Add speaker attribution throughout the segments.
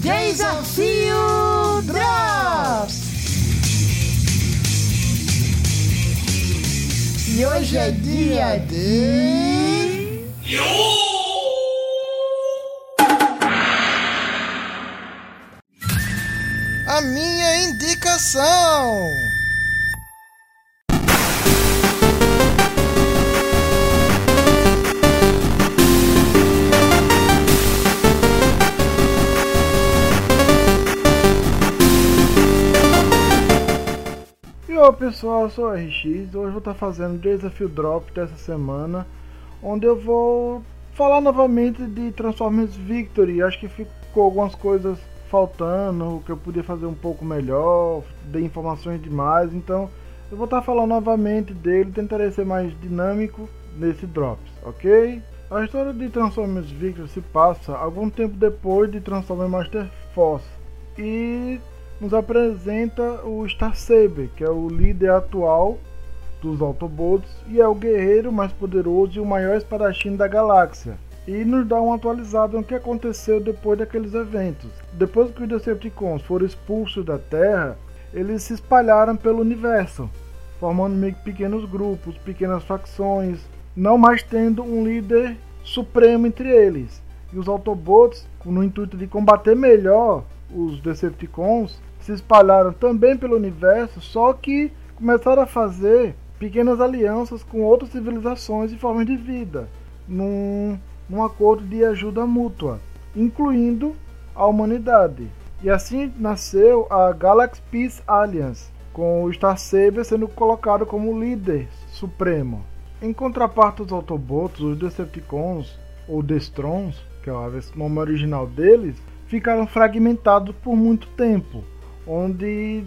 Speaker 1: Desafio Drops! E hoje é dia de.
Speaker 2: A minha indicação! Olá pessoal, eu sou o RX hoje vou estar fazendo o desafio drop dessa semana onde eu vou falar novamente de Transformers Victory acho que ficou algumas coisas faltando, que eu podia fazer um pouco melhor, dei informações demais, então eu vou estar falando novamente dele, tentarei ser mais dinâmico nesse drops, ok? A história de Transformers Victory se passa algum tempo depois de Transformers Master Force e nos apresenta o Star Saber, que é o líder atual dos Autobots e é o guerreiro mais poderoso e o maior espadachim da galáxia. E nos dá uma atualizada no que aconteceu depois daqueles eventos. Depois que os Decepticons foram expulsos da Terra, eles se espalharam pelo universo, formando meio que pequenos grupos, pequenas facções, não mais tendo um líder supremo entre eles. E os Autobots, no intuito de combater melhor os Decepticons, se espalharam também pelo universo, só que começaram a fazer pequenas alianças com outras civilizações e formas de vida, num, num acordo de ajuda mútua, incluindo a humanidade. E assim nasceu a Galaxy Peace Alliance, com o Star Saber sendo colocado como líder supremo. Em contraparte aos Autobots, os Decepticons, ou Destrons, que é o nome original deles, ficaram fragmentados por muito tempo onde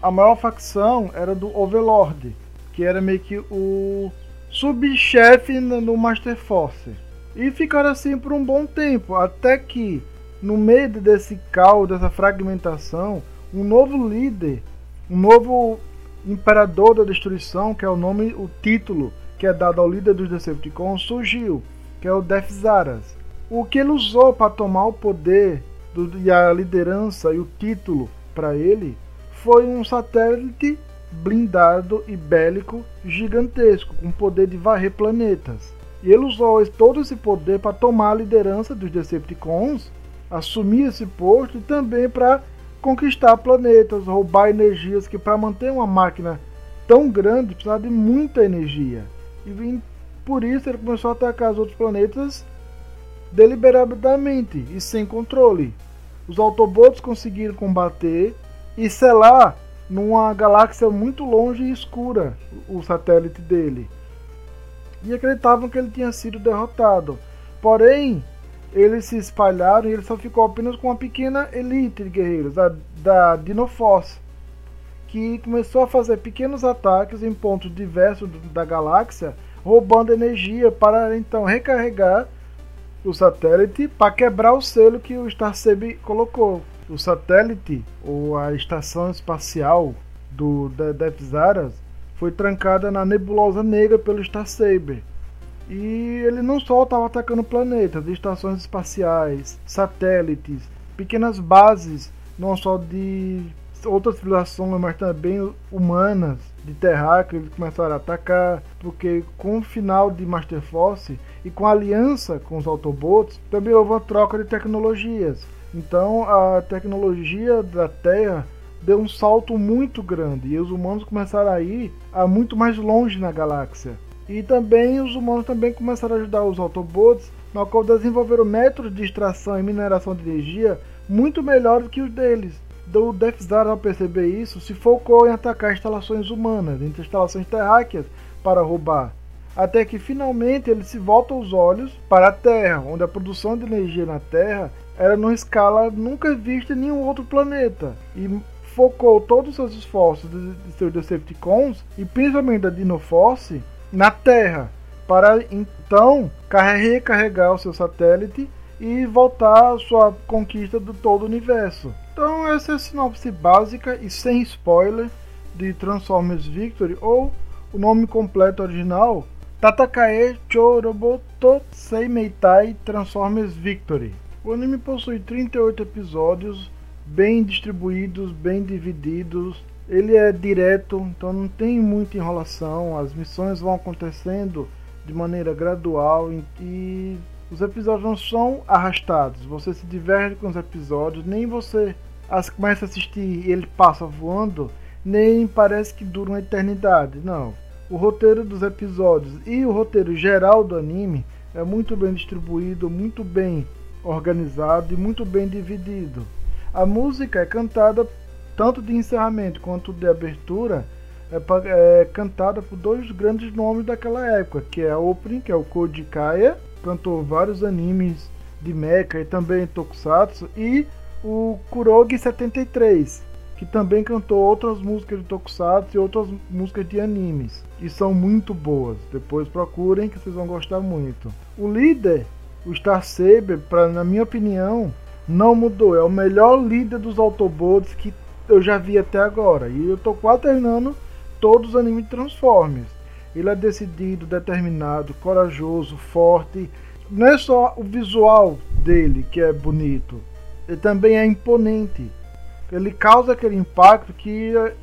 Speaker 2: a maior facção era do Overlord, que era meio que o subchefe no Master Force. E ficaram assim por um bom tempo, até que no meio desse caos, dessa fragmentação, um novo líder, um novo imperador da destruição, que é o nome, o título que é dado ao líder dos Decepticons, surgiu, que é o Death Zaras. O que ele usou para tomar o poder do, e a liderança e o título para ele foi um satélite blindado e bélico gigantesco, com poder de varrer planetas. E ele usou todo esse poder para tomar a liderança dos Decepticons, assumir esse posto e também para conquistar planetas, roubar energias que para manter uma máquina tão grande precisava de muita energia. E por isso ele começou a atacar os outros planetas deliberadamente e sem controle. Os Autobots conseguiram combater e selar numa galáxia muito longe e escura o satélite dele. E acreditavam que ele tinha sido derrotado. Porém, eles se espalharam e ele só ficou apenas com uma pequena elite de guerreiros, a, da Dinoforce, que começou a fazer pequenos ataques em pontos diversos da galáxia, roubando energia para então recarregar o satélite para quebrar o selo que o Starship colocou. O satélite ou a estação espacial do Death Zaras foi trancada na nebulosa negra pelo Star Saber. E ele não só estava atacando planetas, estações espaciais, satélites, pequenas bases, não só de outras civilizações, mas também humanas, de terráqueos, eles começaram a atacar, porque com o final de Master Force e com a aliança com os Autobots, também houve uma troca de tecnologias. Então a tecnologia da Terra deu um salto muito grande e os humanos começaram a ir a muito mais longe na galáxia. E também os humanos também começaram a ajudar os Autobots, no qual desenvolveram métodos de extração e mineração de energia muito melhores que os deles do Death Star ao perceber isso se focou em atacar instalações humanas, entre instalações terráqueas, para roubar. Até que finalmente ele se volta os olhos para a Terra, onde a produção de energia na Terra era numa escala nunca vista em nenhum outro planeta. E focou todos os seus esforços de, seus Decepticons, e principalmente da Dinoforce, na Terra, para então recarregar o seu satélite e voltar à sua conquista de todo o universo. Então essa é a sinopse básica e sem spoiler de Transformers Victory ou o nome completo original Tatakae Choroboto Seimeitai Transformers Victory. O anime possui 38 episódios, bem distribuídos, bem divididos. Ele é direto, então não tem muita enrolação. As missões vão acontecendo de maneira gradual e os episódios não são arrastados. Você se diverte com os episódios, nem você começa a assistir e ele passa voando, nem parece que dura uma eternidade. Não. O roteiro dos episódios e o roteiro geral do anime é muito bem distribuído, muito bem organizado e muito bem dividido. A música é cantada tanto de encerramento quanto de abertura é, é, cantada por dois grandes nomes daquela época, que é a opening, que é o Koji Kaya, cantou vários animes de mecha e também tokusatsu, e o Kurogi 73, que também cantou outras músicas de tokusatsu e outras músicas de animes, e são muito boas. Depois procurem que vocês vão gostar muito. O líder, o Star Saber, pra, na minha opinião, não mudou. É o melhor líder dos Autobots que eu já vi até agora. E eu tô quase terminando todos os animes Transformers. Ele é decidido, determinado, corajoso, forte. Não é só o visual dele que é bonito, ele também é imponente. Ele causa aquele impacto que eh,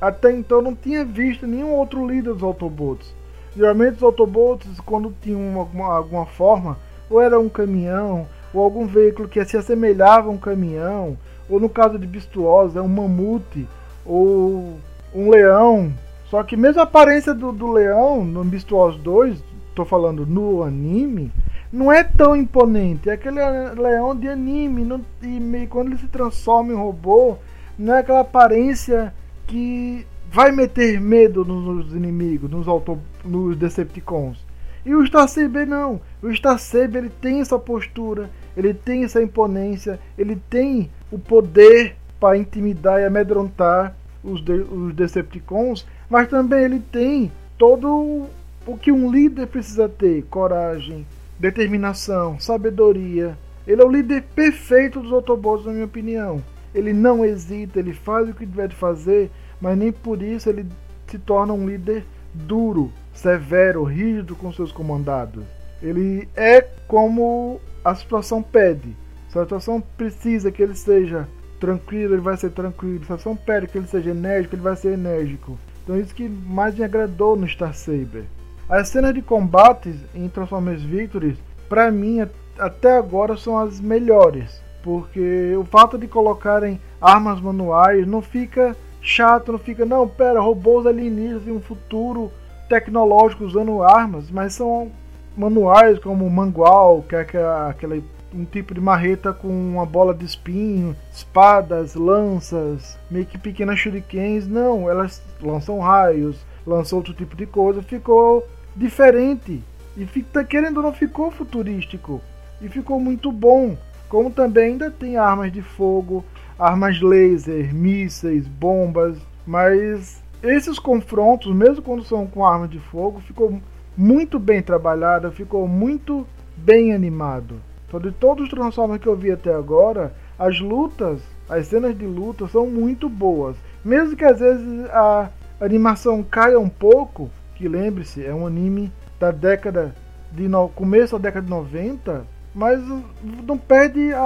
Speaker 2: até então não tinha visto nenhum outro líder dos Autobots. Geralmente os Autobots, quando tinham alguma, forma, ou era um caminhão, ou algum veículo que se assemelhava a um caminhão, ou no caso de Bistuosa, é um mamute, ou um leão. Só que mesmo a aparência do, do leão no Beastwars 2, tô falando no anime, não é tão imponente. É aquele leão de anime. Não, e quando ele se transforma em robô, não é aquela aparência que vai meter medo nos inimigos, nos, auto, nos Decepticons. E o Star Saber não. O Star Saber ele tem essa postura, ele tem essa imponência, ele tem o poder para intimidar e amedrontar os, de, os Decepticons, mas também ele tem todo o que um líder precisa ter: coragem, determinação, sabedoria. Ele é o líder perfeito dos Autobots, na minha opinião. Ele não hesita, ele faz o que deve fazer, mas nem por isso ele se torna um líder duro, severo, rígido com seus comandados. Ele é como a situação pede. Se a situação precisa que ele seja tranquilo, ele vai ser tranquilo. Se a situação pede que ele seja enérgico, ele vai ser enérgico. Então isso que mais me agradou no Star Saber. As cenas de combates em Transformers Victory, para mim, até agora são as melhores. Porque o fato de colocarem armas manuais não fica chato, não fica, não, pera, robôs alienígenas em um futuro tecnológico usando armas, mas são manuais como o Mangual, que é aquela um tipo de marreta com uma bola de espinho, espadas, lanças, meio que pequenas shurikens. Não, elas lançam raios, lançam outro tipo de coisa. Ficou diferente. E fica, querendo ou não, ficou futurístico. E ficou muito bom. Como também ainda tem armas de fogo, armas laser, mísseis, bombas. Mas esses confrontos, mesmo quando são com armas de fogo, ficou muito bem trabalhado, ficou muito bem animado. Então, de todos os Transformers que eu vi até agora, as lutas, as cenas de luta são muito boas. Mesmo que às vezes a animação caia um pouco, que lembre-se, é um anime da década de no... começo da década de 90, mas não perde a,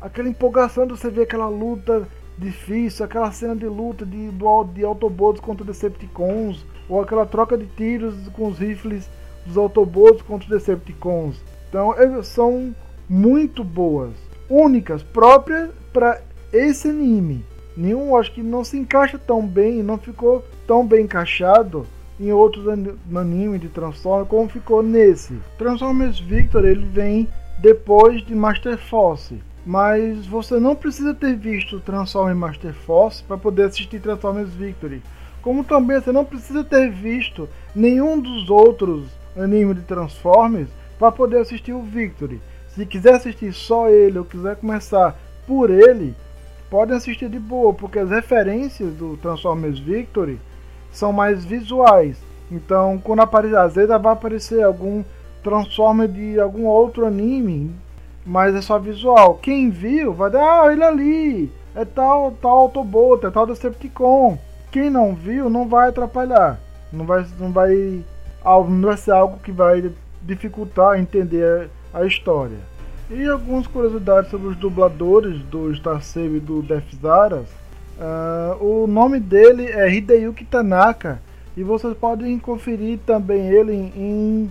Speaker 2: a, aquela empolgação de você ver aquela luta difícil, aquela cena de luta de, de Autobots contra Decepticons, ou aquela troca de tiros com os rifles dos Autobots contra os Decepticons. Então são muito boas, únicas, próprias para esse anime. Nenhum acho que não se encaixa tão bem, não ficou tão bem encaixado em outros animes de Transformers como ficou nesse. Transformers Victor ele vem depois de Master Force, mas você não precisa ter visto Transformers Master Force para poder assistir Transformers Victory. Como também você não precisa ter visto nenhum dos outros animes de Transformers para poder assistir o Victory. Se quiser assistir só ele ou quiser começar por ele, pode assistir de boa, porque as referências do Transformers Victory são mais visuais. Então, quando aparecer, às vezes vai aparecer algum Transformer de algum outro anime, mas é só visual. Quem viu vai dar, ah, ele ali, é tal, tal Autobot, é tal Decepticon. Quem não viu não vai atrapalhar. Não vai, não vai, não vai ser algo que vai dificultar entender a história. E algumas curiosidades sobre os dubladores do Star Saber e do Death Zaras. Uh, o nome dele é Hideyuki Tanaka e vocês podem conferir também ele em, em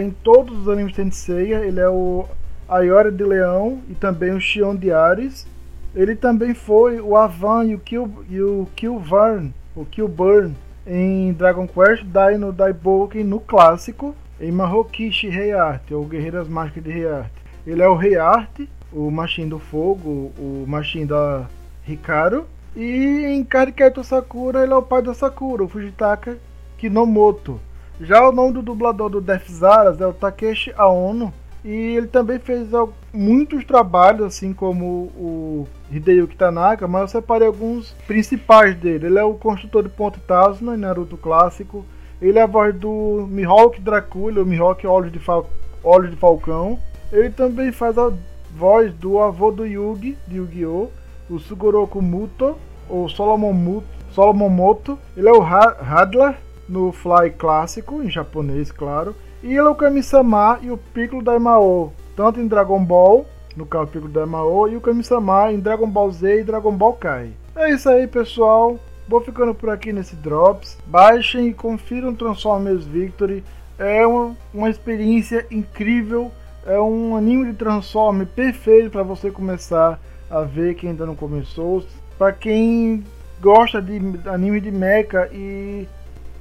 Speaker 2: em todos os animes Senseiya. Ele é o Ayora de Leão e também o Shion de Ares. Ele também foi o Avan e o Kill, e o Killvarn, o Killburn em Dragon Quest Dino Daiboken no clássico, em Mahokishi Rei Arte, ou Guerreiras Mágicas de Rei Arte. Ele é o Rei Arte, o Machin do Fogo, o Machin da Hikaru. E em Kariketo Sakura, ele é o pai da Sakura, o Fujitaka Kinomoto. Já o nome do dublador do Death Zaras é o Takeshi Aono. E ele também fez muitos trabalhos, assim como o Hideyuki Tanaka, mas eu separei alguns principais dele. Ele é o construtor de Ponte Tazuna em Naruto clássico. Ele é a voz do Mihawk Dracula, o Mihawk Olhos de, Fal Olhos de Falcão. Ele também faz a voz do avô do Yugi, de Yu-Gi-Oh! O Sugoroku Muto, ou Solomon, Muto, Solomon Moto. Ele é o Hadler no Fly clássico, em japonês, claro. E ele é o Kami-sama e o Piccolo Daimao, tanto em Dragon Ball, no caso Piccolo Daimao, e o Kami-sama em Dragon Ball Z e Dragon Ball Kai. É isso aí, pessoal. Vou ficando por aqui nesse Drops. Baixem e confiram Transformers Victory. É uma, uma experiência incrível. É um anime de Transformers perfeito para você começar a ver quem ainda não começou. Para quem gosta de anime de mecha e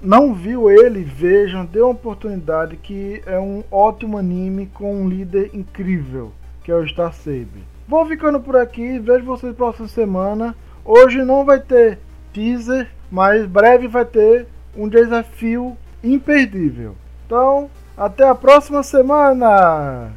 Speaker 2: não viu ele, vejam, dê uma oportunidade que é um ótimo anime com um líder incrível, que é o Star Saber. Vou ficando por aqui, vejo vocês próxima semana. Hoje não vai ter teaser, mas breve vai ter um desafio imperdível. Então, até a próxima semana!